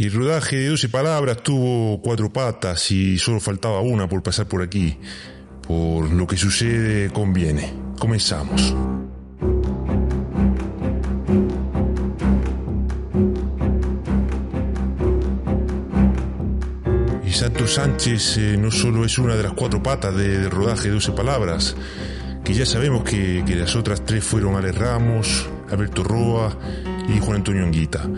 Y el rodaje de 12 palabras tuvo cuatro patas y solo faltaba una por pasar por aquí. Por lo que sucede conviene. Comenzamos. Y Santos Sánchez eh, no solo es una de las cuatro patas de- del rodaje de 12 palabras, que ya sabemos que, que las otras tres fueron Ale Ramos, Alberto Roa y Juan Antonio Anguita.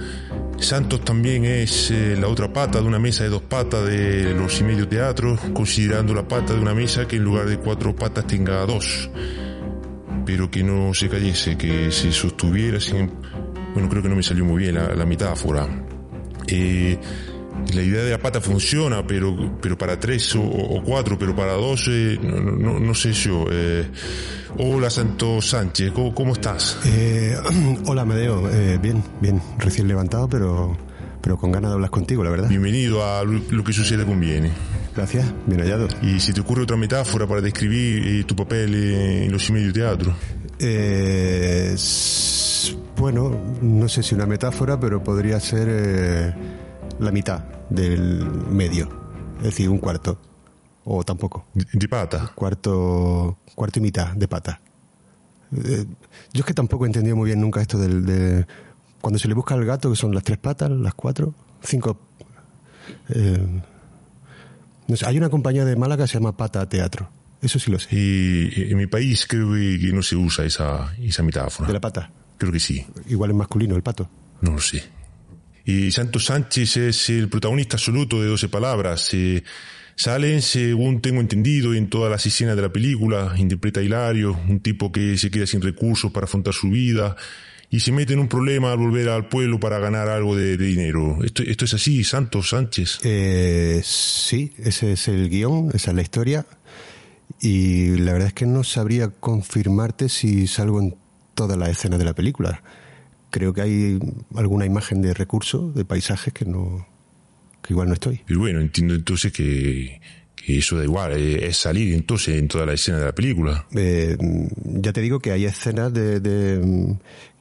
Santos también es eh, la otra pata de una mesa de dos patas de los y medio teatros, considerando la pata de una mesa que en lugar de cuatro patas tenga dos, pero que no se cayese, que se sostuviera sin... Bueno, creo que no me salió muy bien la, la metáfora. Eh, la idea de la pata funciona, pero, pero para tres o, o cuatro, pero para dos, eh, no, no- no sé yo. Eh, hola, Santos Sánchez, ¿cómo, cómo estás? Eh, hola, Medeo. Eh, bien, bien. Recién levantado, pero, pero con ganas de hablar contigo, la verdad. Bienvenido a lo que sucede conviene. Gracias, bien hallado. Y si te ocurre otra metáfora para describir eh, tu papel eh, en los y medio teatro. Eh, bueno, no sé si una metáfora, pero podría ser la mitad del medio. Es decir, un cuarto. O tampoco. De, pata. Cuarto, cuarto y mitad de pata. Eh, yo es que tampoco he entendido muy bien nunca esto del, de cuando se le busca al gato, que son las tres patas, las cuatro, cinco. eh, no sé, hay una compañía de Málaga que se llama Pata Teatro. Eso sí lo sé. Y en mi país creo que, que no se usa esa, esa metáfora. De la pata. Creo que sí. Igual es masculino el pato. No lo sé. Y Santos Sánchez es el protagonista absoluto de 12 palabras. Eh, salen, según tengo entendido, en todas las escenas de la película. Interpreta Hilario, un tipo que se queda sin recursos para afrontar su vida y se mete en un problema al volver al pueblo para ganar algo de, dinero. Esto, esto es así, Santos Sánchez. Eh, sí, ese es el guion, esa es la historia. Y la verdad es que no sabría confirmarte si salgo en todas las escenas de la película. Creo que hay alguna imagen de recurso, de paisajes que no, que igual no estoy. Pero bueno, entiendo entonces que, que eso da igual, eh, es salir entonces en toda la escena de la película. Eh, ya te digo que hay escenas de, de, mm,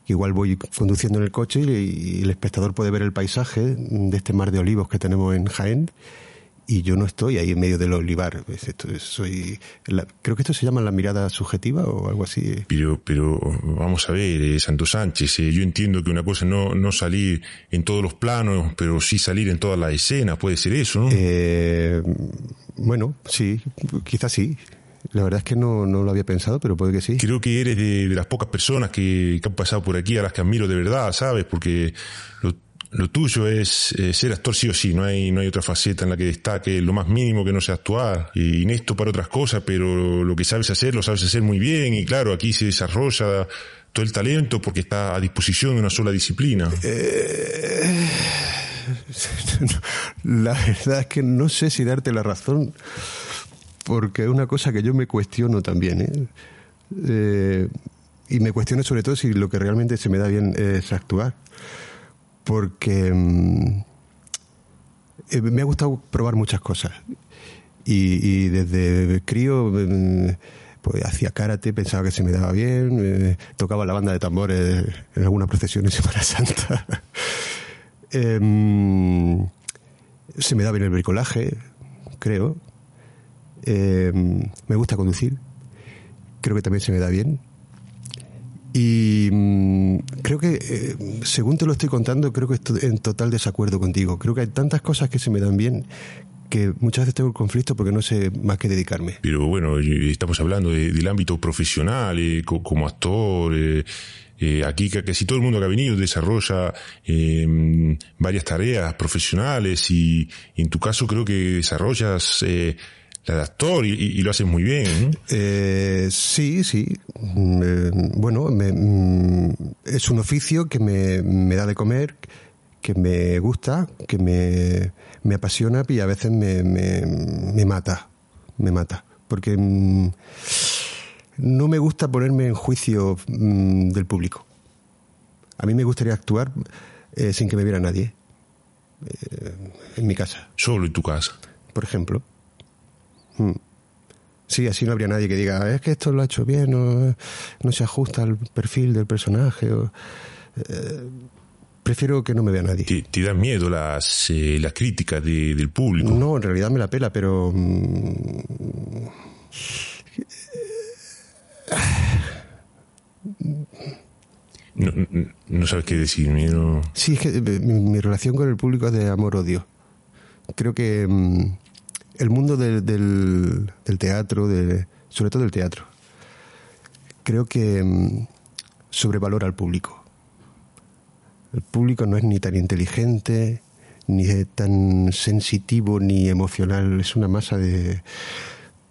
que igual voy conduciendo en el coche y, y el espectador puede ver el paisaje de este mar de olivos que tenemos en Jaén y yo no estoy ahí en medio del olivar. Es esto, es- soy, la- creo que esto se llama la mirada subjetiva o algo así. Pero, pero vamos a ver, eh, Santos Sánchez, eh, yo entiendo que una cosa es no, no salir en todos los planos, pero sí salir en todas las escenas, puede ser eso, ¿no? Eh, bueno, sí, quizás sí. La verdad es que no, no lo había pensado, pero puede que sí. Creo que eres de, de las pocas personas que, que han pasado por aquí a las que admiro de verdad, ¿sabes? Porque lo, lo tuyo es eh, ser actor sí o sí, no hay, no hay otra faceta en la que destaque lo más mínimo que no sea actuar. Y inepto para otras cosas, pero lo que sabes hacer lo sabes hacer muy bien y claro, aquí se desarrolla todo el talento porque está a disposición de una sola disciplina. La verdad es que no sé si darte la razón, porque es una cosa que yo me cuestiono también. ¿eh? Eh, y me cuestiono sobre todo si lo que realmente se me da bien es actuar. Porque mm, eh, me ha gustado probar muchas cosas. Y, desde crío mm, pues hacía karate, pensaba que se me daba bien, eh, tocaba la banda de tambores en alguna procesión en Semana Santa. Em, se me da bien el bricolaje, creo. Em, me gusta conducir. Creo que también se me da bien. Y mm, creo que, eh, según te lo estoy contando, creo que estoy en total desacuerdo contigo. Creo que hay tantas cosas que se me dan bien que muchas veces tengo conflicto porque no sé más que dedicarme. Pero bueno, estamos hablando de- del ámbito profesional, eh, co- como actor. eh, eh, aquí ca- casi todo el mundo que ha venido desarrolla eh, varias tareas profesionales y, en tu caso creo que desarrollas eh, de actor y, lo haces muy bien. ¿no? Eh, sí, sí. Mm, eh, bueno, me- mm, es un oficio que me, me da de comer, que me gusta, que me, me apasiona y a veces me, me, me mata. Me mata. Porque mm, no me gusta ponerme en juicio mm, del público. A mí me gustaría actuar eh, sin que me viera nadie. Eh, en mi casa, Solo en tu casa. por ejemplo. Mm. Sí, así no habría nadie que diga, es que esto lo ha hecho bien, no, no se ajusta al perfil del personaje. o, eh, prefiero que no me vea nadie. ¿Te, te dan miedo las, eh, las críticas de- del público? No, en realidad me la pela, pero... mm, No, no- sabes qué decirme, ¿no? Sí, es que eh, mi, mi relación con el público es de amor-odio. Creo que mm, el mundo del, del, del teatro, de, sobre todo del teatro, creo que mm, sobrevalora al público. El público no es ni tan inteligente, ni es tan sensitivo, ni emocional. Es una masa de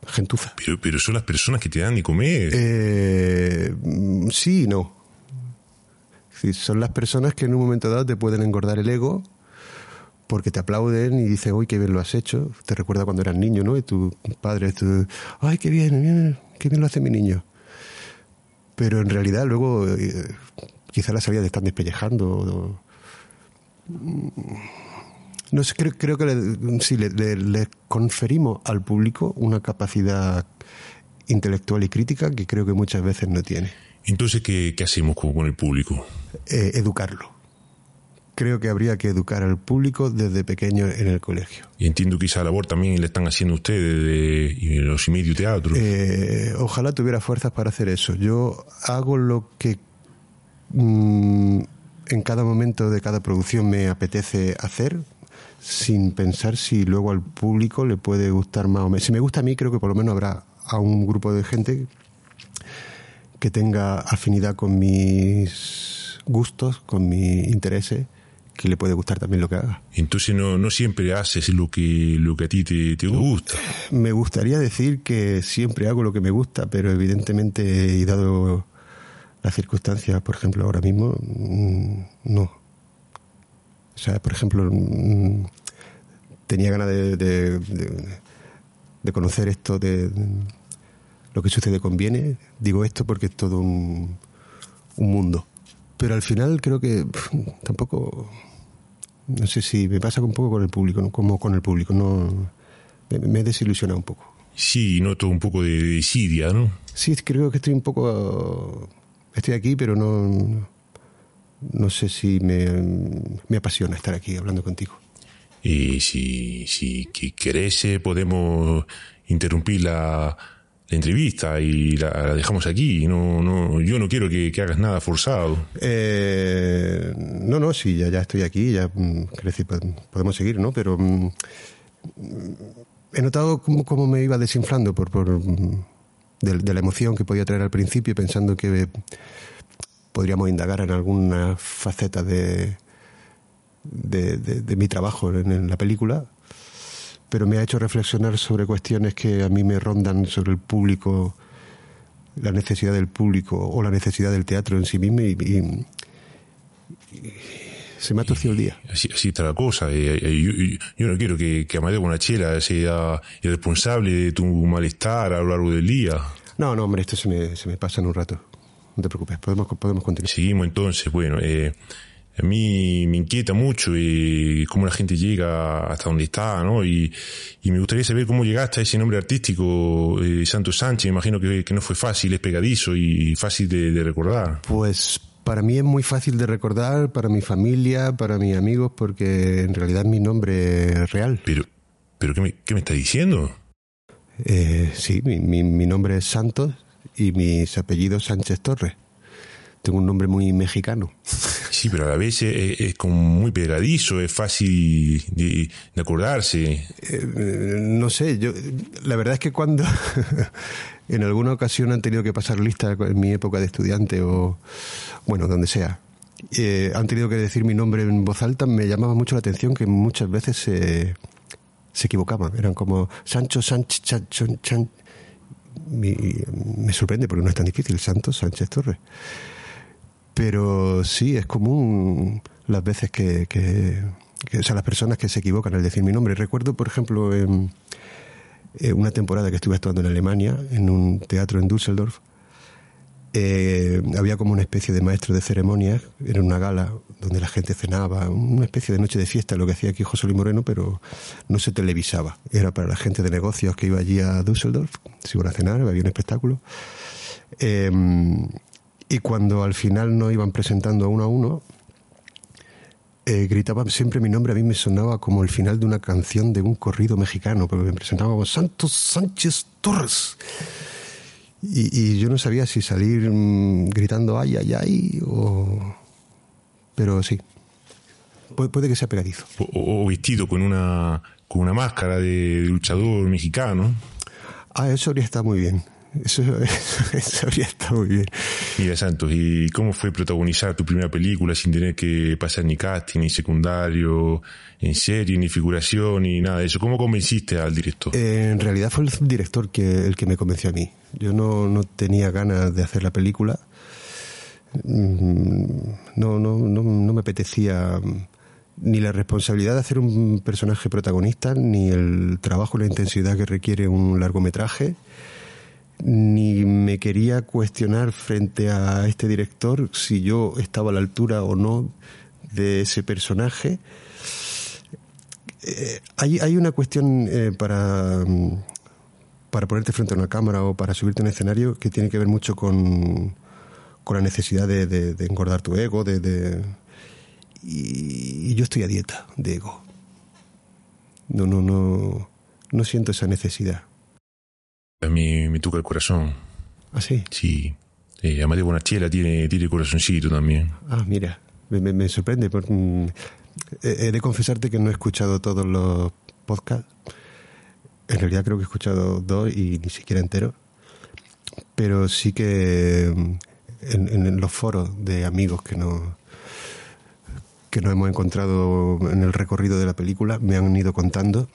gentuza. Pero, pero son las personas que te dan de comer. Eh, mm, sí y no. Sí, son las personas que en un momento dado te pueden engordar el ego porque te aplauden y dicen, uy, qué bien lo has hecho. Te recuerda cuando eras niño, ¿no? Y tu padre, tu, ay, qué bien, bien, qué bien lo hace mi niño. Pero en realidad luego eh, quizá la salida te están despellejando. o- no sé, creo, creo que le, sí, le, le- le conferimos al público una capacidad intelectual y crítica que creo que muchas veces no tiene. Entonces, ¿qué, qué hacemos con, con el público? Eh, educarlo. Creo que habría que educar al público desde pequeño en el colegio. Y entiendo que esa labor también la están haciendo ustedes de, los y medio teatro. Eh, ojalá tuviera fuerzas para hacer eso. Yo hago lo que mm, en cada momento de cada producción me apetece hacer, sin pensar si luego al público le puede gustar más o menos. Si me gusta a mí, creo que por lo menos habrá a un grupo de gente que tenga afinidad con mis gustos, con mis intereses, que le puede gustar también lo que haga. Entonces no, no siempre haces lo que, lo que a ti te, te gusta. Me gustaría decir que siempre hago lo que me gusta, pero evidentemente, y dado las circunstancias, por ejemplo, ahora mismo, mm, no. O sea, por ejemplo, mm, tenía ganas de, de- de- de conocer esto de, de lo que sucede con Viene. Digo esto porque es todo un, un mundo. Pero al final creo que pf, tampoco no sé si me pasa un poco con el público, ¿no? como con el público, no me, he desilusionado un poco. Sí, noto un poco de desidia, ¿no? Sí, creo que estoy un poco estoy aquí, pero no no sé si me, me apasiona estar aquí hablando contigo. Y si, si que querés, eh, podemos interrumpir la, la entrevista y la, la dejamos aquí. No, no, yo no quiero que, hagas nada forzado. Eh, no, no, sí, ya, ya estoy aquí, ya mm, decir, pod- podemos seguir, ¿no? Pero mm, he notado cómo, cómo me iba desinflando por, por mm, de, la emoción que podía traer al principio, pensando que podríamos indagar en alguna faceta de, de, mi trabajo en la película, pero me ha hecho reflexionar sobre cuestiones que a mí me rondan sobre el público, la necesidad del público o la necesidad del teatro en sí mismo y, y- y se me ha torcido el día. Así, así está la cosa. Eh, eh, yo, yo- yo no quiero que, que Amadeo Bonachela sea el responsable de tu malestar a lo largo del día. No, no, hombre, esto se me, se me pasa en un rato. No te preocupes, podemos, podemos continuar. Seguimos entonces, bueno, eh, a mí me inquieta mucho eh, cómo la gente llega hasta donde está, ¿no? Y, y me gustaría saber cómo llegaste a ese nombre artístico, eh, Santos Sánchez. Imagino que, que no fue fácil, es pegadizo y fácil de, de recordar. Pues para mí es muy fácil de recordar, para mi familia, para mis amigos, porque en realidad es mi nombre real. Pero, pero ¿qué me, qué me está diciendo? Eh, sí, mi, mi, mi nombre es Santos y mis apellidos Sánchez Torres. Tengo un nombre muy mexicano. Sí, pero a la vez es, es como muy pegadizo, es fácil de, de acordarse. Eh, no sé, yo la verdad es que cuando en alguna ocasión han tenido que pasar lista en mi época de estudiante o bueno, donde sea, eh, han tenido que decir mi nombre en voz alta, me llamaba mucho la atención que muchas veces se, se equivocaban, eran como Sancho Sánchez, Sancho, Chan- Mi- me sorprende porque no es tan difícil, Santos Sánchez Torres. Pero sí, es común las veces que, o sea, las personas que se equivocan al decir mi nombre. Recuerdo, por ejemplo, en una temporada que estuve actuando en Alemania, en un teatro en Düsseldorf, eh, había como una especie de maestro de ceremonias, era una gala donde la gente cenaba, una especie de noche de fiesta, lo que hacía aquí José Luis Moreno, pero no se televisaba. Era para la gente de negocios que iba allí a Düsseldorf, se iban a cenar, había un espectáculo. Eh, y cuando al final nos iban presentando a uno a uno, eh, gritaba siempre mi nombre, a mí me sonaba como el final de una canción de un corrido mexicano, porque me presentaba como Santos Sánchez Torres. Y, yo no sabía si salir mm, gritando ay, ay, ay, o... Pero sí, puede, que sea pegadizo. O, vestido con una, con una máscara de luchador mexicano. Ah, eso habría estado muy bien. Eso, habría estado muy bien. Mira, Santos, ¿y cómo fue protagonizar tu primera película sin tener que pasar ni casting, ni secundario, en serie, ni figuración, ni nada de eso? ¿Cómo convenciste al director? Eh, en realidad fue el director que, el que me convenció a mí. Yo no, no tenía ganas de hacer la película. Mm, no, no, no, no me apetecía ni la responsabilidad de hacer un personaje protagonista, ni el trabajo y la intensidad que requiere un largometraje ni me quería cuestionar frente a este director si yo estaba a la altura o no de ese personaje. Eh, hay, una cuestión eh, para, mm, para ponerte frente a una cámara o para subirte a un escenario que tiene que ver mucho con, con la necesidad de, engordar tu ego, de, y, y, yo estoy a dieta de ego. No, no, no, no siento esa necesidad. A mí me toca el corazón. ¿Ah, sí? Sí. Eh, Amadeo Bonachela tiene, tiene corazoncito también. Ah, mira, me, sorprende. Mm, he de confesarte que no he escuchado todos los podcasts. En realidad creo que he escuchado dos y ni siquiera entero. Pero sí que mm, en, en los foros de amigos que no que nos hemos encontrado en el recorrido de la película me han ido contando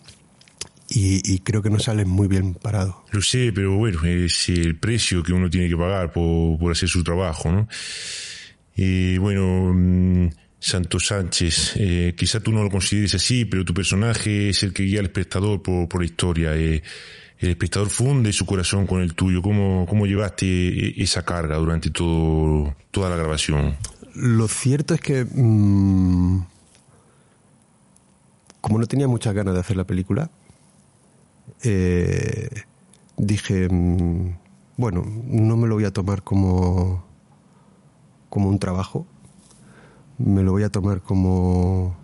y, creo que no salen muy bien parados. Lo sé, pero bueno, es el precio que uno tiene que pagar por, hacer su trabajo, ¿no? Y bueno, mm, Santos Sánchez, eh, quizá tú no lo consideres así, pero tu personaje es el que guía al espectador por, por la historia. Eh, el espectador funde su corazón con el tuyo. ¿Cómo, cómo llevaste e, esa carga durante todo, toda la grabación? Lo cierto es que, mm, como no tenía muchas ganas de hacer la película, eh, dije, mm, bueno, no me lo voy a tomar como, como un trabajo, me lo voy a tomar como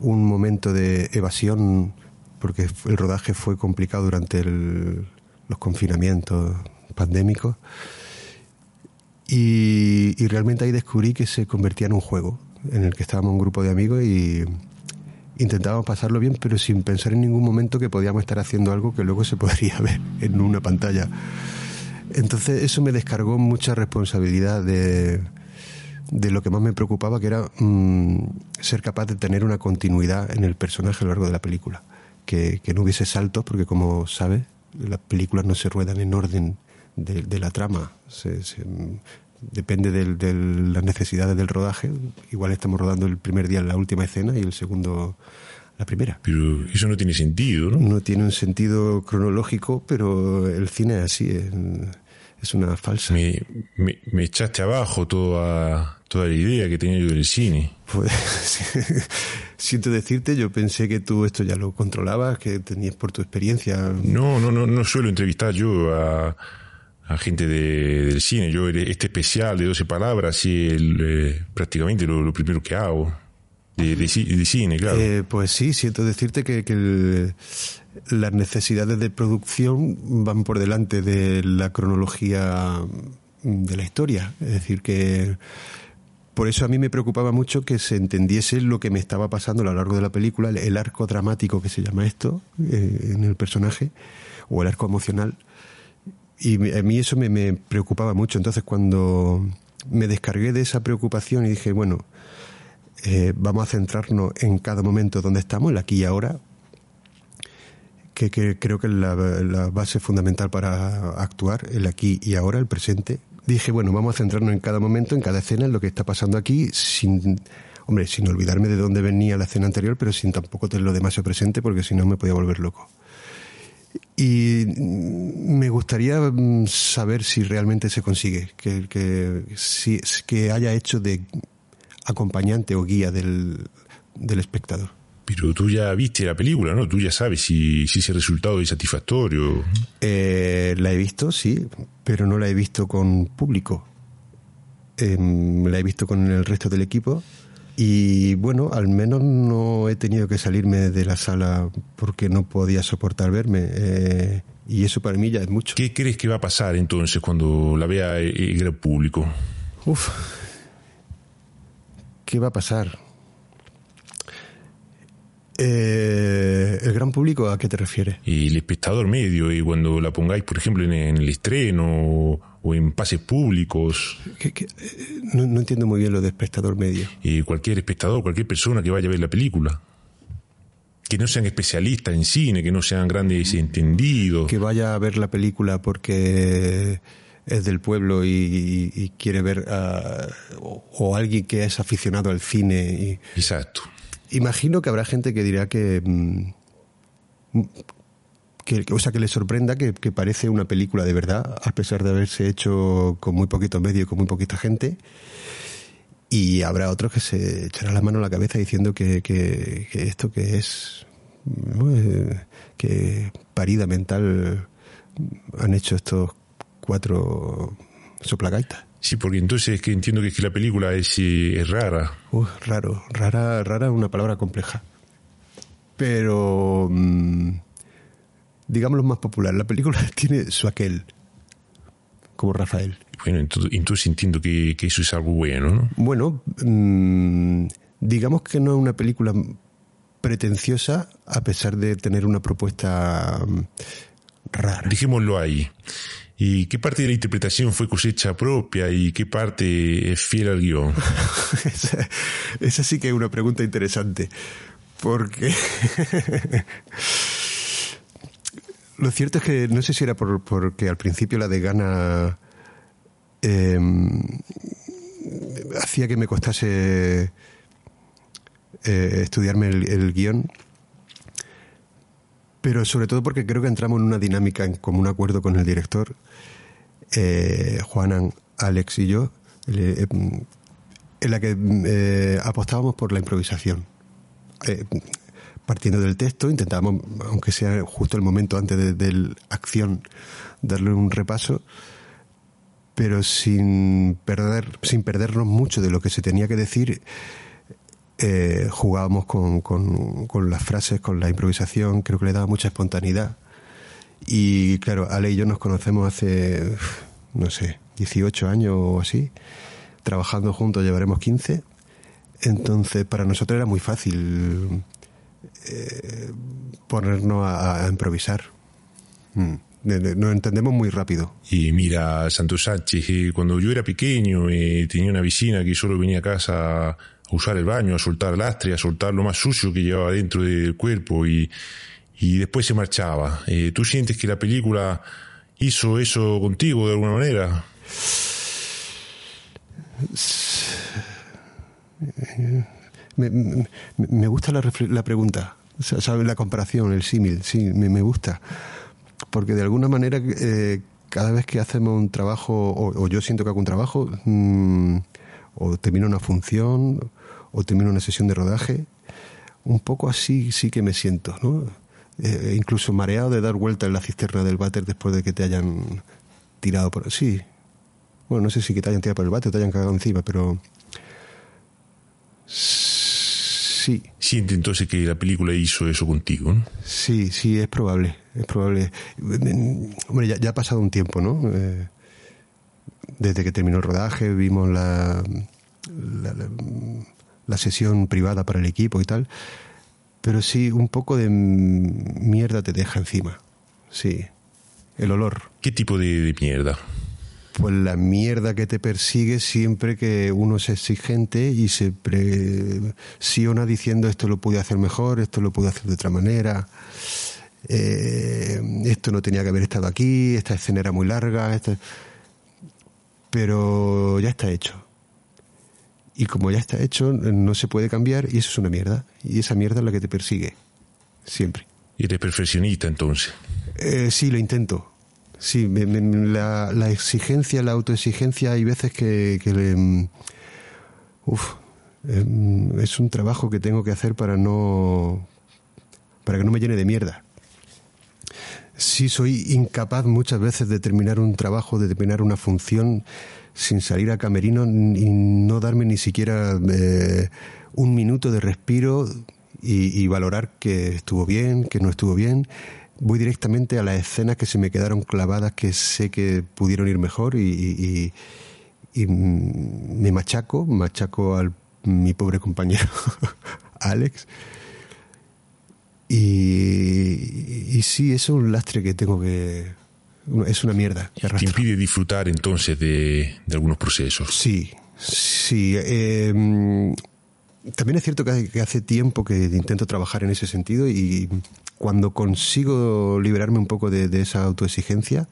un momento de evasión, porque el rodaje fue complicado durante los confinamientos pandémicos. Y, realmente ahí descubrí que se convertía en un juego en el que estábamos un grupo de amigos y, intentábamos pasarlo bien, pero sin pensar en ningún momento que podíamos estar haciendo algo que luego se podría ver en una pantalla. Entonces eso me descargó mucha responsabilidad de, de lo que más me preocupaba, que era mm, ser capaz de tener una continuidad en el personaje a lo largo de la película. Que, no hubiese saltos, porque como sabes, las películas no se ruedan en orden de, de la trama. Se, se, depende de las necesidades del rodaje. Igual estamos rodando el primer día la última escena y el segundo la primera. Pero eso no tiene sentido, ¿no? No tiene un sentido cronológico, pero el cine es así, es, una falsa. Me, me, echaste abajo toda, toda la idea que tenía yo del cine. Pues, siento decirte, yo pensé que tú esto ya lo controlabas, que tenías por tu experiencia. No, no, no, no suelo entrevistar yo a gente de, del cine. Yo este especial de 12 palabras y eh, prácticamente lo, primero que hago. De, cine, claro. Eh, pues sí, siento decirte que, que las necesidades de producción van por delante de la cronología de la historia. Es decir, que por eso a mí me preocupaba mucho que se entendiese lo que me estaba pasando a lo largo de la película, el, arco dramático que se llama esto eh, en el personaje, o el arco emocional y a mí eso me, preocupaba mucho. Entonces cuando me descargué de esa preocupación y dije, bueno, eh, vamos a centrarnos en cada momento donde estamos, el aquí y ahora, que, creo que es la, base fundamental para actuar, el aquí y ahora, el presente. Dije, bueno, vamos a centrarnos en cada momento, en cada escena, en lo que está pasando aquí, sin, hombre, sin olvidarme de dónde venía la escena anterior, pero sin tampoco tenerlo demasiado presente, porque si no me podía volver loco. Y me gustaría mm, saber si realmente se consigue, que, que, si, que haya hecho de acompañante o guía del, del espectador. Pero tú ya viste la película, ¿no? Tú ya sabes si, si ese resultado es satisfactorio. Eh, la he visto, sí, pero no la he visto con público. Em, la he visto con el resto del equipo Y bueno, al menos no he tenido que salirme de la sala porque no podía soportar verme. Eh, y eso para mí ya es mucho. ¿Qué crees que va a pasar entonces cuando la vea el gran público? Uf, ¿qué va a pasar? Eh, ¿El gran público a qué te refieres? Y el espectador medio, y cuando la pongáis, por ejemplo, en, el estreno o, en pases públicos. Eh, no, no, entiendo muy bien lo de espectador medio. Y cualquier espectador, cualquier persona que vaya a ver la película. Que no sean especialistas en cine, que no sean grandes entendidos. Que vaya a ver la película porque es del pueblo y, quiere ver o, alguien que es aficionado al cine. Y, Exacto. Imagino que habrá gente que dirá que, mm, que o sea, que le sorprenda que, parece una película de verdad, a pesar de haberse hecho con muy poquito medio y con muy poquita gente. Y habrá otros que se echarán la mano a la cabeza diciendo que, que, esto que es eh, que parida mental han hecho estos cuatro soplagaitas. Sí, porque entonces es que entiendo que, es que la película es, es rara. Uh, raro, rara, rara es una palabra compleja. Pero, mm, digámoslo más popular, la película tiene su aquel, como Rafael. Bueno, entonces, entiendo que, que, eso es algo bueno, ¿no? Bueno, mm, digamos que no es una película pretenciosa a pesar de tener una propuesta mm, rara. Dijémoslo ahí. ¿Y qué parte de la interpretación fue cosecha propia y qué parte es fiel al guion? esa, sí que es una pregunta interesante, porque lo cierto es que no sé si era por, porque al principio la de Gana em, hacía que me costase eh, estudiarme el, el guion pero sobre todo porque creo que entramos en una dinámica en común acuerdo con el director, eh, Juanan, Alex y yo, eh, en la que eh, apostábamos por la improvisación. Partiendo del texto, intentábamos, aunque sea justo el momento antes de, la acción, darle un repaso, pero sin perder, sin perdernos mucho de lo que se tenía que decir eh, jugábamos con, con, las frases, con la improvisación, creo que le daba mucha espontaneidad. Y claro, Ale y yo nos conocemos hace, no sé, 18 años o así, trabajando juntos llevaremos 15. Entonces, para nosotros era muy fácil eh, ponernos a, improvisar. Mm. Nos entendemos muy rápido. Y mira, Santos Sánchez, cuando yo era pequeño, eh, tenía una vecina que solo venía a casa usar el baño, a soltar lastre, a soltar lo más sucio que llevaba dentro del cuerpo y, y después se marchaba. Eh, ¿Tú sientes que la película hizo eso contigo de alguna manera? Me, gusta la, la pregunta, ¿sabes? La comparación, el símil, sí, me, gusta. Porque de alguna manera, eh, cada vez que hacemos un trabajo, o, yo siento que hago un trabajo, mm, o termino una función, o termino una sesión de rodaje, un poco así sí que me siento, ¿no? Eh, incluso mareado de dar vuelta en la cisterna del váter después de que te hayan tirado por... Sí, bueno, no sé si que te hayan tirado por el váter o te hayan cagado encima, pero... Siente entonces que la película hizo eso contigo, ¿no? Sí, sí, es probable, es probable. Hombre, ya, ha pasado un tiempo, ¿no? Eh, desde que terminó el rodaje, vimos la, la sesión privada para el equipo y tal, pero sí, un poco de mierda te deja encima. Sí, el olor. ¿Qué tipo de, mierda? Pues la mierda que te persigue siempre que uno es exigente y se presiona diciendo esto lo pude hacer mejor, esto lo pude hacer de otra manera, eh, esto no tenía que haber estado aquí, esta escena era muy larga, pero ya está hecho y como ya está hecho, no se puede cambiar y eso es una mierda. Y esa mierda es la que te persigue, siempre. ¿Y eres perfeccionista entonces? Eh, sí, lo intento. Sí, la, exigencia, la autoexigencia, hay veces que, que mm, uf, em, es un trabajo que tengo que hacer para no para que no me llene de mierda. Sí, soy incapaz muchas veces de terminar un trabajo, de terminar una función sin salir a camerino y no darme ni siquiera eh, un minuto de respiro y, valorar que estuvo bien, que no estuvo bien. Voy directamente a las escenas que se me quedaron clavadas, que sé que pudieron ir mejor y, me machaco, machaco a mi pobre compañero Alex. Y, y sí, es un lastre que tengo que... Es una mierda. te impide disfrutar entonces de, algunos procesos. Sí, sí. Eh, también es cierto que hace tiempo que intento trabajar en ese sentido y cuando consigo liberarme un poco de, esa autoexigencia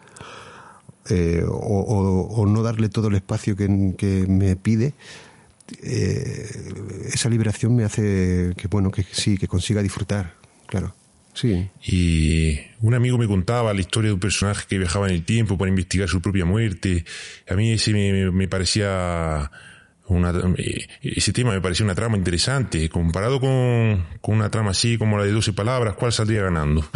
eh, o, no darle todo el espacio que, me pide, eh, esa liberación me hace que bueno que sí que consiga disfrutar, claro. Sí. Y un amigo me contaba la historia de un personaje que viajaba en el tiempo para investigar su propia muerte. A mí ese me parecía eh, ese tema me pareció una trama interesante. Comparado con, una trama así como la de 12 palabras, ¿cuál saldría ganando?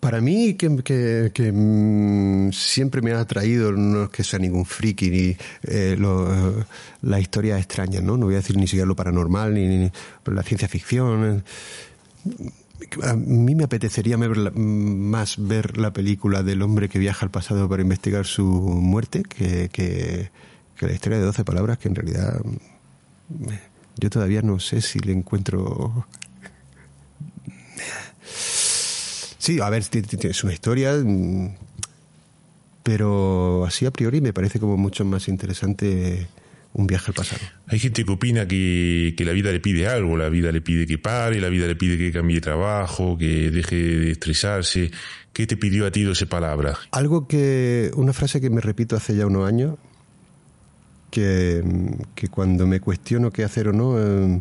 Para mí, que, mm, siempre me ha atraído, no es que sea ningún friki, ni eh, las historias extrañas, ¿no? No voy a decir ni siquiera lo paranormal, ni la ciencia ficción a mí me apetecería más ver la película del hombre que viaja al pasado para investigar su muerte que, la historia de 12 palabras que en realidad mm, yo todavía no sé si le encuentro... Sí, a ver, es una historia, mm, pero así a priori me parece como mucho más interesante un viaje al pasado. Hay gente que opina que, la vida le pide algo, la vida le pide que pare, la vida le pide que cambie de trabajo, que deje de estresarse. ¿Qué te pidió a ti esa palabra? Algo que, una frase que me repito hace ya unos años, que, cuando me cuestiono qué hacer o no, em,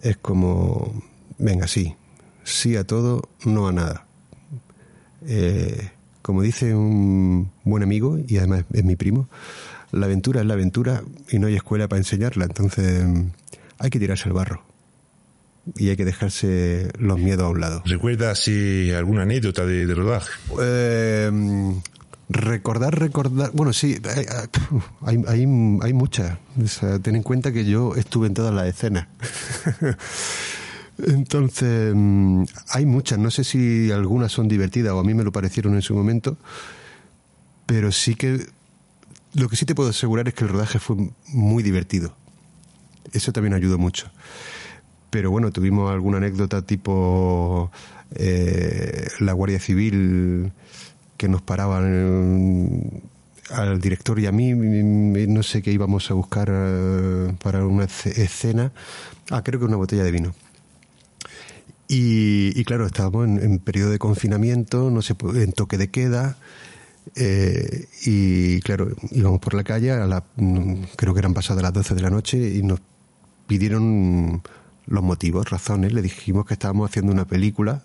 es como, venga, sí, sí a todo, no a nada. Eh, como dice un buen amigo, y además es mi primo, la aventura es la aventura y no hay escuela para enseñarla. Entonces hay que tirarse al barro y hay que dejarse los miedos a un lado. ¿Recuerdas alguna anécdota de, rodaje? Eh, recordar, recordar. Bueno, sí, hay, hay, hay muchas. ten en cuenta que yo estuve en todas las escenas. Entonces, hay muchas. No sé si algunas son divertidas o a mí me lo parecieron en su momento, pero sí que lo que sí te puedo asegurar es que el rodaje fue muy divertido. Eso también ayudó mucho. Pero bueno, tuvimos alguna anécdota tipo eh, la Guardia Civil que nos paraban al director y a mí, no sé qué íbamos a buscar eh, para una escena. Ah, creo que una botella de vino. Y, claro, estábamos en, periodo de confinamiento, no sé, en toque de queda eh, y claro, íbamos por la calle, a la, mm, creo que eran pasadas las 12 de la noche, y nos pidieron los motivos, razones. Le dijimos que estábamos haciendo una película.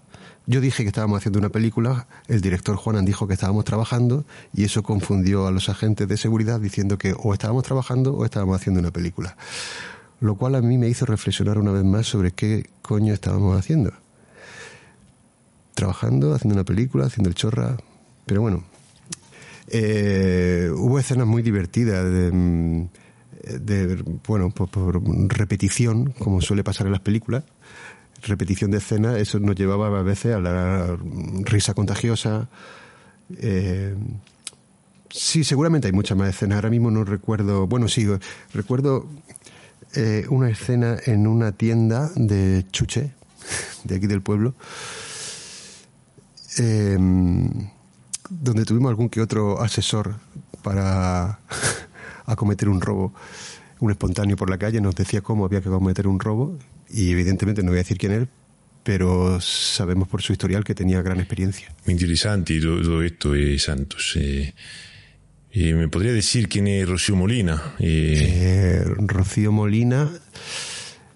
Yo dije que estábamos haciendo una película, el director Juanan dijo que estábamos trabajando y eso confundió a los agentes de seguridad diciendo que o estábamos trabajando o estábamos haciendo una película. Lo cual a mí me hizo reflexionar una vez más sobre qué coño estábamos haciendo. Trabajando, haciendo una película, haciendo el chorra. Pero bueno, eh, hubo escenas muy divertidas de, bueno, por, repetición, como suele pasar en las películas. Repetición de escenas, eso nos llevaba a veces a la risa contagiosa. Eh, sí, seguramente hay muchas más escenas. Ahora mismo no recuerdo. Bueno, sí, recuerdo eh, una escena en una tienda de chuche, de aquí del pueblo. Eh, donde tuvimos algún que otro asesor para acometer un robo, un espontáneo por la calle, nos decía cómo había que cometer un robo y evidentemente no voy a decir quién es, pero sabemos por su historial que tenía gran experiencia. Muy interesante todo esto, eh, Santos. Eh, eh, ¿Me podría decir quién es Rocío Molina? Rocío Molina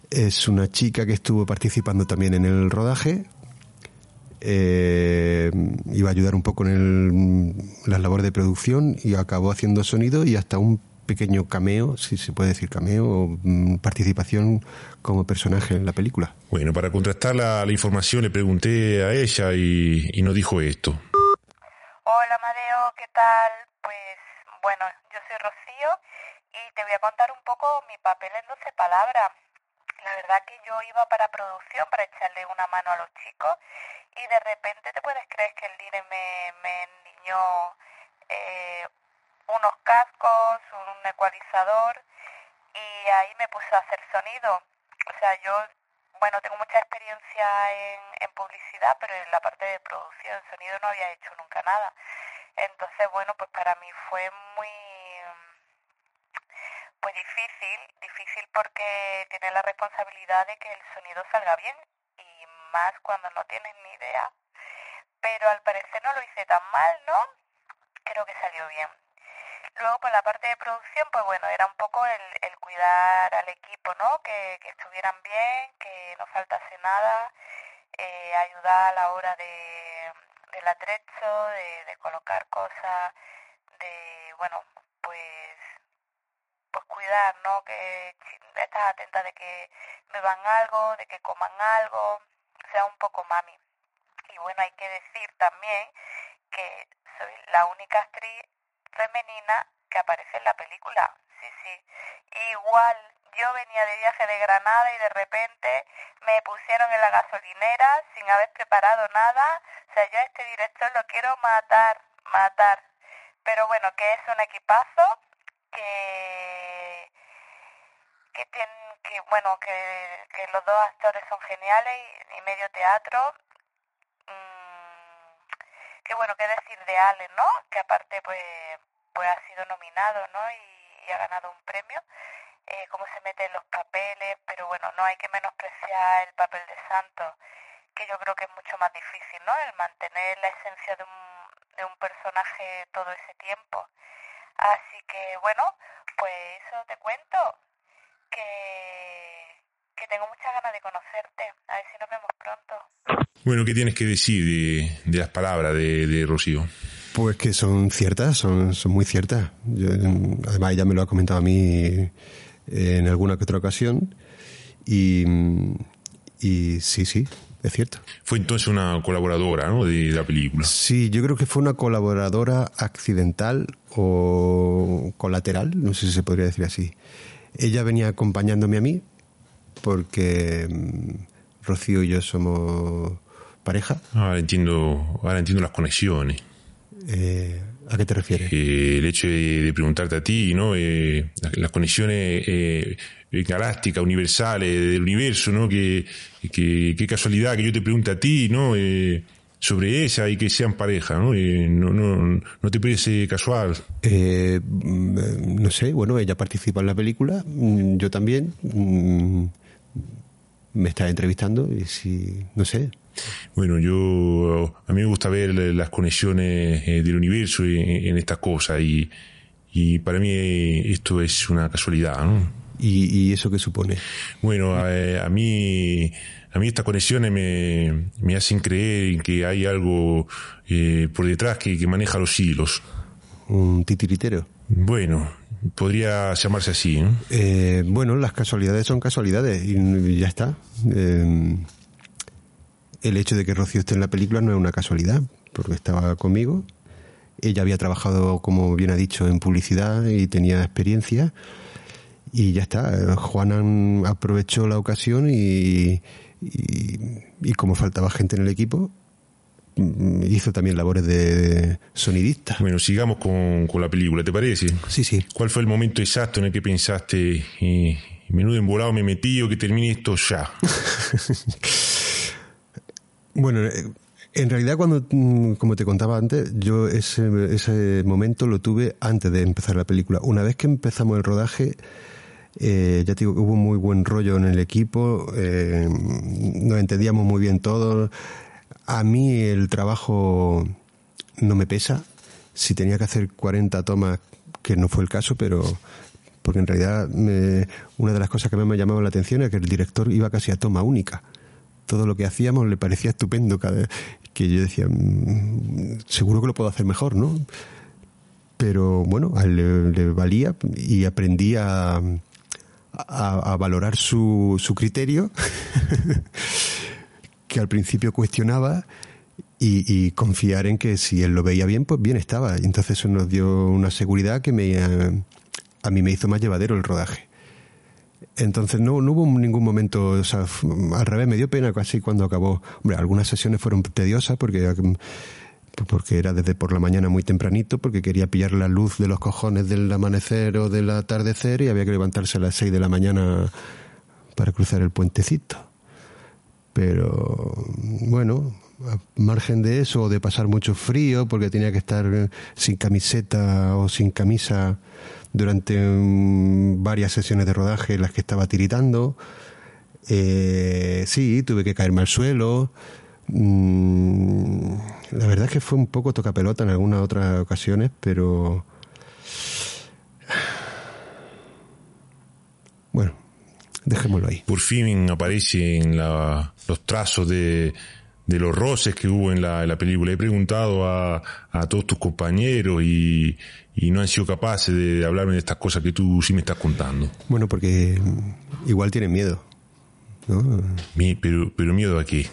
es una chica que estuvo participando también en el rodaje, eh, iba a ayudar un poco en las labores de producción y acabó haciendo sonido y hasta un pequeño cameo, si se puede decir cameo, o mm, participación como personaje en la película. Bueno, para contrastar la, información le pregunté a ella y, y nos dijo esto. Hola Madeo, ¿qué tal? Pues Bueno, yo soy Rocío y te voy a contar un poco mi papel en 12 palabras. La verdad que yo iba para producción para echarle una mano a los chicos y de repente te puedes creer que el líder me, me enniñó eh, unos cascos, un ecualizador y ahí me puse a hacer sonido. O sea, yo, bueno, tengo mucha experiencia en, en publicidad, pero en la parte de producción, sonido no había hecho nunca nada. Entonces, bueno, pues para mí fue muy pues difícil, difícil porque tienes la responsabilidad de que el sonido salga bien y más cuando no tienes ni idea. Pero al parecer no lo hice tan mal, ¿no? Creo que salió bien. Luego, por la parte de producción, pues bueno, era un poco el, el cuidar al equipo, ¿no? Que, que, estuvieran bien, que no faltase nada, eh, ayudar a la hora de, del atrecho, de, de colocar cosas, de, bueno, pues, pues cuidar, ¿no? Que estás atenta de que beban algo, de que coman algo, sea un poco mami. Y bueno, hay que decir también que soy la única actriz femenina que aparece en la película. Sí, sí. Igual yo venía de viaje de Granada y de repente me pusieron en la gasolinera sin haber preparado nada. O sea, yo a este director lo quiero matar, matar. Pero bueno, que es un equipazo que que tienen que bueno que, que los dos actores son geniales y, medio teatro mmm, que bueno qué decir de Ale no que aparte pues pues ha sido nominado no y, y ha ganado un premio eh, cómo se mete en los papeles pero bueno no hay que menospreciar el papel de Santos que yo creo que es mucho más difícil no el mantener la esencia de un de un personaje todo ese tiempo así que bueno pues eso te cuento que, que tengo muchas ganas de conocerte. A ver si nos vemos pronto. Bueno, ¿qué tienes que decir de, de las palabras de, de, Rocío? Pues que son ciertas, son, son muy ciertas. Yo, además, ella me lo ha comentado a mí en alguna que otra ocasión. Y, y sí, sí, es cierto. Fue entonces una colaboradora ¿no? de la película. Sí, yo creo que fue una colaboradora accidental o colateral, no sé si se podría decir así. Ella venía acompañándome a mí porque mmm, Rocío y yo somos pareja. Ahora entiendo, ahora entiendo las conexiones. Eh, ¿A qué te refieres? Eh, el hecho de, de, preguntarte a ti, ¿no? Eh, las, las, conexiones eh, galácticas, universales, del universo, ¿no? Que, que, qué casualidad que yo te pregunte a ti, ¿no? Eh, sobre esa y que sean pareja, ¿no? Eh, no, no, ¿No te parece casual? Eh, no sé, bueno, ella participa en la película, yo también. Me está entrevistando y si, no sé. Bueno, yo, a mí me gusta ver las conexiones del universo en, en estas cosas y, y para mí esto es una casualidad, ¿no? ¿Y, y eso qué supone? Bueno, a, a mí a mí estas conexiones me, me hacen creer que hay algo eh, por detrás que, que, maneja los hilos. ¿Un titiritero? Bueno, podría llamarse así. ¿no? Eh, bueno, las casualidades son casualidades y ya está. Eh, el hecho de que Rocío esté en la película no es una casualidad, porque estaba conmigo. Ella había trabajado, como bien ha dicho, en publicidad y tenía experiencia. Y ya está. Juanan aprovechó la ocasión y, y, y, como faltaba gente en el equipo, hizo también labores de sonidista. Bueno, sigamos con, con la película, ¿te parece? Sí, sí. ¿Cuál fue el momento exacto en el que pensaste, eh, menudo embolado me metí o que termine esto ya? bueno, en realidad cuando, como te contaba antes, yo ese, ese momento lo tuve antes de empezar la película. Una vez que empezamos el rodaje, eh, ya te digo que hubo muy buen rollo en el equipo, eh, nos entendíamos muy bien todos. A mí el trabajo no me pesa. Si tenía que hacer 40 tomas, que no fue el caso, pero porque en realidad me, una de las cosas que más me llamaba la atención es que el director iba casi a toma única. Todo lo que hacíamos le parecía estupendo, cada, que yo decía, mmm, seguro que lo puedo hacer mejor, ¿no? Pero bueno, a él le, le valía y aprendí a, a, valorar su, su criterio, que al principio cuestionaba y, confiar en que si él lo veía bien, pues bien estaba. Y entonces eso nos dio una seguridad que me, a mí me hizo más llevadero el rodaje. Entonces no, no hubo ningún momento, o sea, al revés, me dio pena casi cuando acabó. Hombre, algunas sesiones fueron tediosas porque porque era desde por la mañana muy tempranito, porque quería pillar la luz de los cojones del amanecer o del atardecer y había que levantarse a las seis de la mañana para cruzar el puentecito. Pero bueno, a margen de eso, o de pasar mucho frío, porque tenía que estar sin camiseta o sin camisa durante mm, varias sesiones de rodaje en las que estaba tiritando. Eh, sí, tuve que caerme al suelo. Mm, la verdad es que fue un poco tocapelota en algunas otras ocasiones, pero... Bueno, dejémoslo ahí. Por fin aparecen los trazos de, los roces que hubo en la, película. He preguntado a, todos tus compañeros y, no han sido capaces de hablarme de estas cosas que tú sí me estás contando. Bueno, porque igual tienen miedo. ¿no? pero, pero miedo a qué?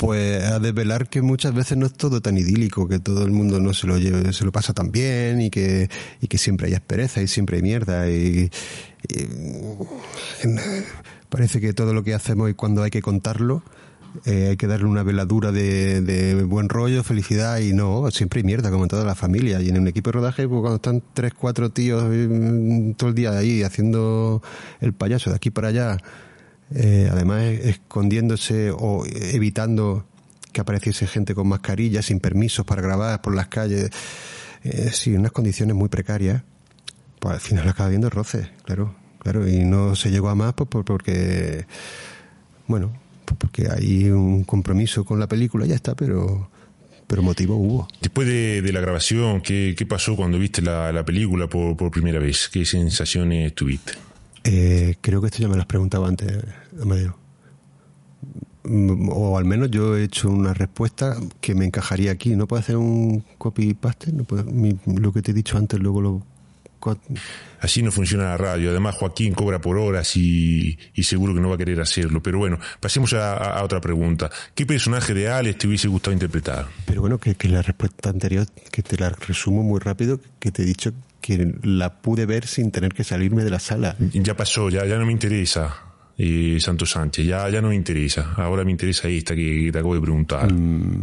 Pues a desvelar que muchas veces no es todo tan idílico, que todo el mundo no se lo lleve, se lo pasa tan bien y que, y que siempre hay aspereza y siempre hay mierda y, parece que todo lo que hacemos y cuando hay que contarlo eh, hay que darle una veladura de, de, buen rollo, felicidad y no, siempre hay mierda como en toda la familia. Y en un equipo de rodaje pues, cuando están tres, cuatro tíos mm, todo el día ahí haciendo el payaso de aquí para allá eh, además escondiéndose o evitando que apareciese gente con mascarillas, sin permisos para grabar por las calles, eh, sí, unas condiciones muy precarias, pues al final acaba viendo roce, claro, claro, y no se llegó a más pues, porque, bueno, pues porque hay un compromiso con la película, ya está, pero pero motivo hubo. Después de, la grabación, ¿qué, pasó cuando viste la, película por, por primera vez? ¿Qué sensaciones tuviste? Eh, creo que esto ya me lo has preguntado antes, Amadeo. Mm, o al menos yo he hecho una respuesta que me encajaría aquí. ¿No puedo hacer un copy-paste? ¿No lo que te he dicho antes, luego lo Así no funciona la radio. Además, Joaquín cobra por horas y, seguro que no va a querer hacerlo. Pero bueno, pasemos a, otra pregunta. ¿Qué personaje de Alex te hubiese gustado interpretar? Pero bueno, que, que la respuesta anterior, que te la resumo muy rápido, que te he dicho que la pude ver sin tener que salirme de la sala. Ya pasó, ya, ya no me interesa. Eh, Santo Sánchez, ya, ya no me interesa. Ahora me interesa esta que, te acabo de preguntar. Mm,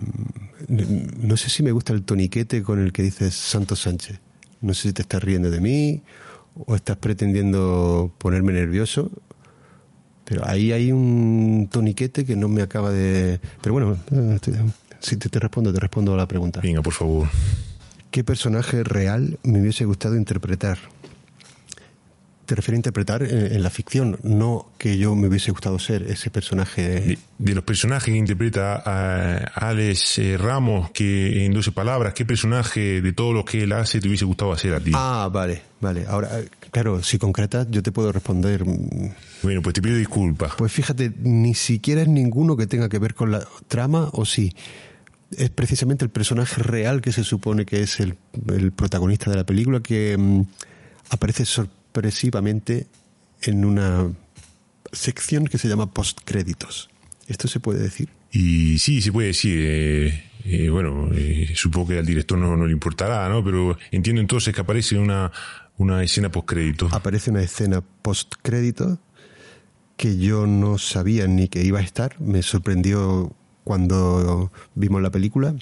no sé si me gusta el toniquete con el que dices Santo Sánchez. No sé si te estás riendo de mí o estás pretendiendo ponerme nervioso. Pero ahí hay un toniquete que no me acaba de... Pero bueno, eh, si te, te respondo, te respondo a la pregunta. Venga, por favor. ¿Qué personaje real me hubiese gustado interpretar? Te refiero a interpretar en, la ficción, no que yo me hubiese gustado ser ese personaje. De, los personajes que interpreta a Alex eh, Ramos, que en 12 palabras, ¿qué personaje de todos los que él hace te hubiese gustado hacer a ti? Ah, vale, vale. Ahora, claro, si concretas, yo te puedo responder. Mm, bueno, pues te pido disculpas. Pues fíjate, ni siquiera es ninguno que tenga que ver con la trama, o sí es precisamente el personaje real que se supone que es el, protagonista de la película que mm, aparece sorpresivamente en una sección que se llama postcréditos. ¿Esto se puede decir? Y sí, se puede decir. Eh, eh, bueno, eh, supongo que al director no, le importará, ¿no? Pero entiendo entonces que aparece una, una escena postcrédito. Aparece una escena postcrédito que yo no sabía ni que iba a estar. Me sorprendió cuando vimos la película.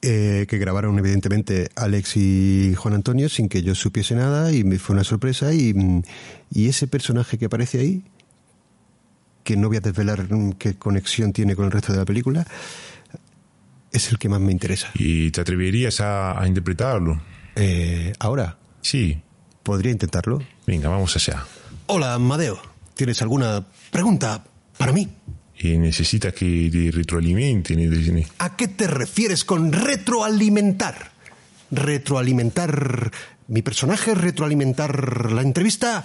Eh, que grabaron evidentemente Alex y Juan Antonio sin que yo supiese nada y me fue una sorpresa y, ese personaje que aparece ahí que no voy a desvelar qué conexión tiene con el resto de la película es el que más me interesa ¿y te atreverías a, interpretarlo? Eh, ¿ahora? sí ¿podría intentarlo? venga, vamos allá hola Amadeo ¿tienes alguna pregunta para mí? Y necesita que te retroalimenten. ¿A qué te refieres con retroalimentar? Retroalimentar mi personaje, retroalimentar la entrevista.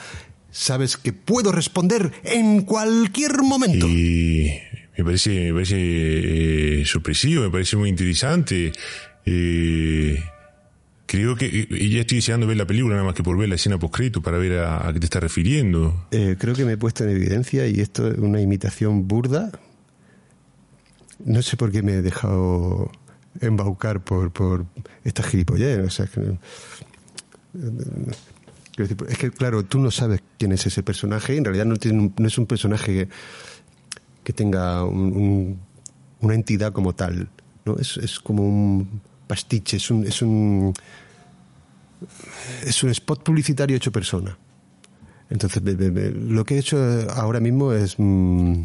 Sabes que puedo responder en cualquier momento. Y me parece, me parece eh, sorpresivo, me parece muy interesante. Eh, Creo que ya estoy deseando ver la película nada más que por ver la escena postcrédito para ver a, qué te estás refiriendo. Eh, creo que me he puesto en evidencia y esto es una imitación burda. no sé por qué me he dejado embaucar por, por esta gilipollez. O sea, que, es que, claro, tú no sabes quién es ese personaje y en realidad no, es un personaje que, tenga una entidad como tal. ¿no? Es, es como un pastiche, es un, es un es un spot publicitario hecho persona. Entonces, lo que he hecho ahora mismo es mm,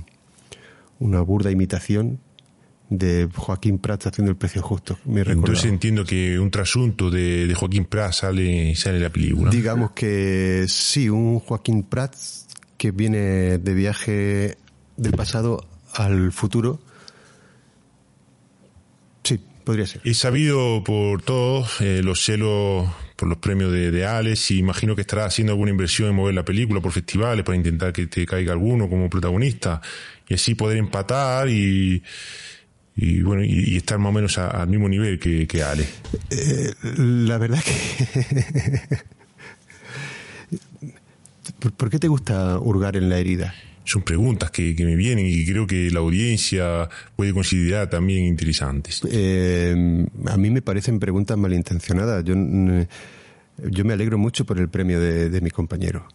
una burda imitación de Joaquín Prats haciendo el precio justo. Me Entonces entiendo que un trasunto de, Joaquín Prats sale, sale en la película. Digamos que sí, un Joaquín Prats que viene de viaje del pasado al futuro. Sí, podría ser. He sabido por todos eh, los celos por los premios de, de Alex y imagino que estará haciendo alguna inversión en mover la película por festivales para intentar que te caiga alguno como protagonista y así poder empatar y, y bueno y, estar más o menos al mismo nivel que, que Ale. Eh, la verdad que ¿Por qué te gusta hurgar en la herida? Son preguntas que, que, me vienen y creo que la audiencia puede considerar también interesantes. Eh, a mí me parecen preguntas malintencionadas. Yo, yo me alegro mucho por el premio de, de mi compañero.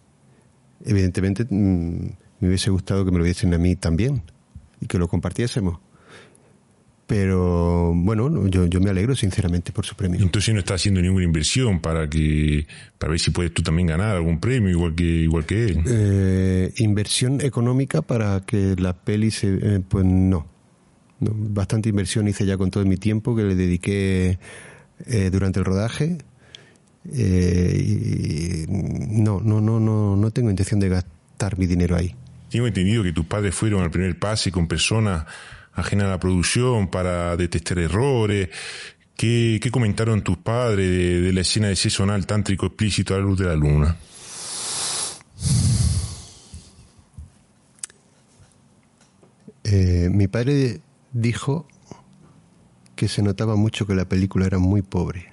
Evidentemente mm, me hubiese gustado que me lo diesen a mí también y que lo compartiésemos pero bueno, yo, yo me alegro sinceramente por su premio. Entonces no está haciendo ninguna inversión para que para ver si puedes tú también ganar algún premio igual que igual que él. Eh, inversión económica para que la peli se eh, pues no. bastante inversión hice ya con todo mi tiempo que le dediqué eh, durante el rodaje. y no, no, no, no, no tengo intención de gastar mi dinero ahí. Tengo entendido que tus padres fueron al primer pase con personas ajena a la producción para detectar errores. ¿Qué, comentaron tus padres de, la escena de sexo tántrico explícito a la luz de la luna? Eh, mi padre dijo que se notaba mucho que la película era muy pobre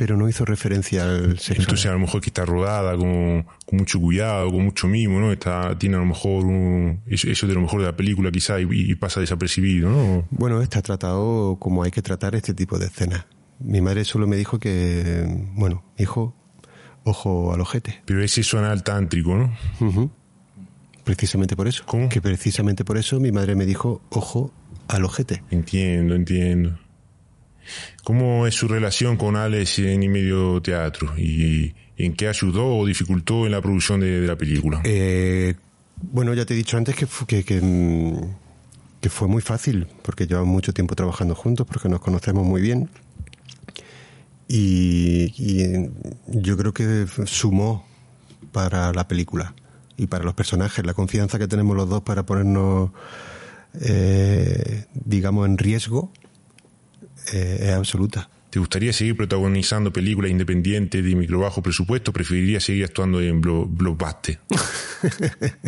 pero no hizo referencia al sexo. Entonces a lo mejor que está rodada con, mucho cuidado, con mucho mimo, ¿no? Está, tiene a lo mejor un, eso, de lo mejor de la película quizá y, pasa desapercibido, ¿no? Bueno, está tratado como hay que tratar este tipo de escenas. Mi madre solo me dijo que, bueno, hijo, ojo al ojete. Pero ese suena al tántrico, ¿no? Precisamente por eso. ¿Cómo? Que precisamente por eso mi madre me dijo, ojo al ojete. Entiendo, entiendo. ¿Cómo es su relación con Alex en y medio teatro? ¿Y en qué ayudó o dificultó en la producción de, la película? Eh, bueno, ya te he dicho antes que, que, mm, que, fue muy fácil, porque llevamos mucho tiempo trabajando juntos, porque nos conocemos muy bien. Y, yo creo que sumó para la película y para los personajes, la confianza que tenemos los dos para ponernos, eh, digamos, en riesgo eh, es absoluta. ¿Te gustaría seguir protagonizando películas independientes de micro bajo presupuesto o preferirías seguir actuando en blockbuster?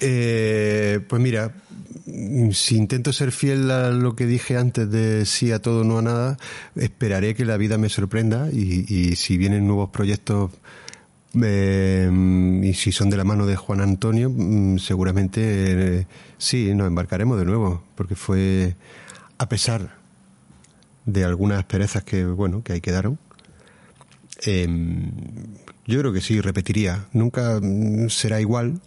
eh, pues mira, si intento ser fiel a lo que dije antes de sí a todo, no a nada, esperaré que la vida me sorprenda y, si vienen nuevos proyectos eh, y si son de la mano de Juan Antonio, mm, seguramente eh, sí, nos embarcaremos de nuevo, porque fue a pesar de algunas perezas que, bueno, que ahí quedaron, em, yo creo que sí, repetiría. Nunca mm, será igual,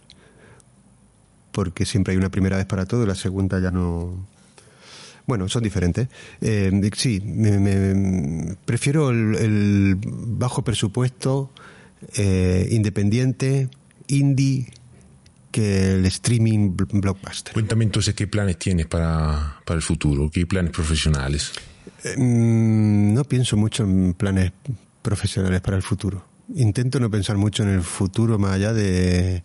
porque siempre hay una primera vez para todo y la segunda ya no... Bueno, son diferentes. Em, sí, me, prefiero el, bajo presupuesto, eh, independiente, indie, que el streaming blockbuster. Cuéntame entonces qué planes tienes para, para el futuro, qué planes profesionales. Eh, mm, no pienso mucho en planes profesionales para el futuro. Intento no pensar mucho en el futuro más allá de,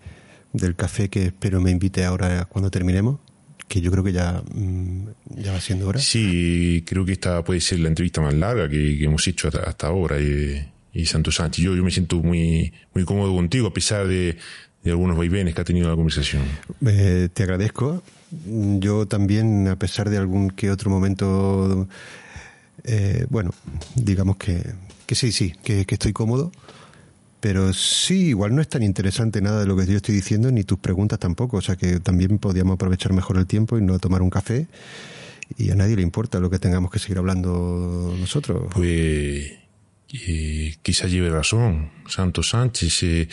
del café que espero me invite ahora cuando terminemos que yo creo que ya, mm, ya va siendo hora. Sí, creo que esta puede ser la entrevista más larga que, hemos hecho hasta, ahora. Y, y Santos Sánchez, yo, yo me siento muy, muy cómodo contigo, a pesar de, de algunos vaivenes que ha tenido la conversación. Eh, te agradezco. Yo también, a pesar de algún que otro momento, eh, bueno, digamos que, que sí, sí, que, estoy cómodo. Pero sí, igual no es tan interesante nada de lo que yo estoy diciendo, ni tus preguntas tampoco. O sea que también podríamos aprovechar mejor el tiempo y no tomar un café. Y a nadie le importa lo que tengamos que seguir hablando nosotros. Pues eh, quizá lleve razón, Santos Sánchez.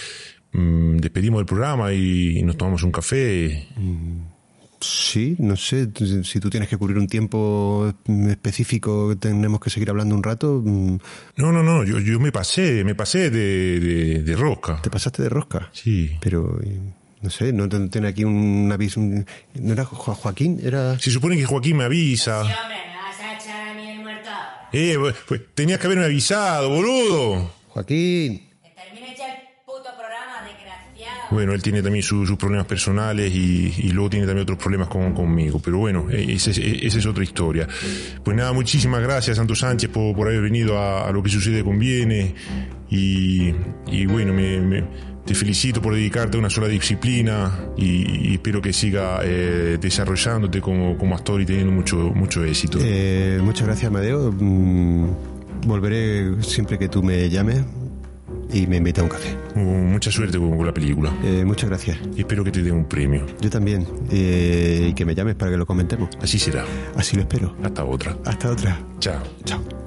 Eh, mm, despedimos el programa y nos tomamos un café. Sí, no sé, si tú tienes que cubrir un tiempo específico, tenemos que seguir hablando un rato. mm, No, no, no, yo, yo me pasé, me pasé de, de, de rosca. ¿Te pasaste de rosca? Sí. Pero, no sé, no tiene aquí un aviso. un- ¿No era Jo- Joaquín? Era. Se supone que Joaquín me avisa. Sí, hombre, me vas a echar a mí el muerto. Eh, pues, pues, tenías que haberme avisado, boludo. Joaquín. Que termine ya el puto programa, desgraciado. Bueno, él tiene también su- sus problemas personales y, y luego tiene también otros problemas con, conmigo. Pero bueno, esa es, esa es otra historia. Pues nada, muchísimas gracias, Santos Sánchez, por, por haber venido a, a lo que sucede conviene. Y, y bueno, me, me- te felicito por dedicarte a una sola disciplina y, espero que siga eh, desarrollándote como, como actor y teniendo mucho, mucho éxito. Eh, muchas gracias, Amadeo. Mm, volveré siempre que tú me llames y me invites a un café. Uh, mucha suerte con, con la película. Eh, muchas gracias. Y espero que te dé un premio. Yo también. Eh, y que me llames para que lo comentemos. Así será. Así lo espero. Hasta otra. Hasta otra. Chao. Chao.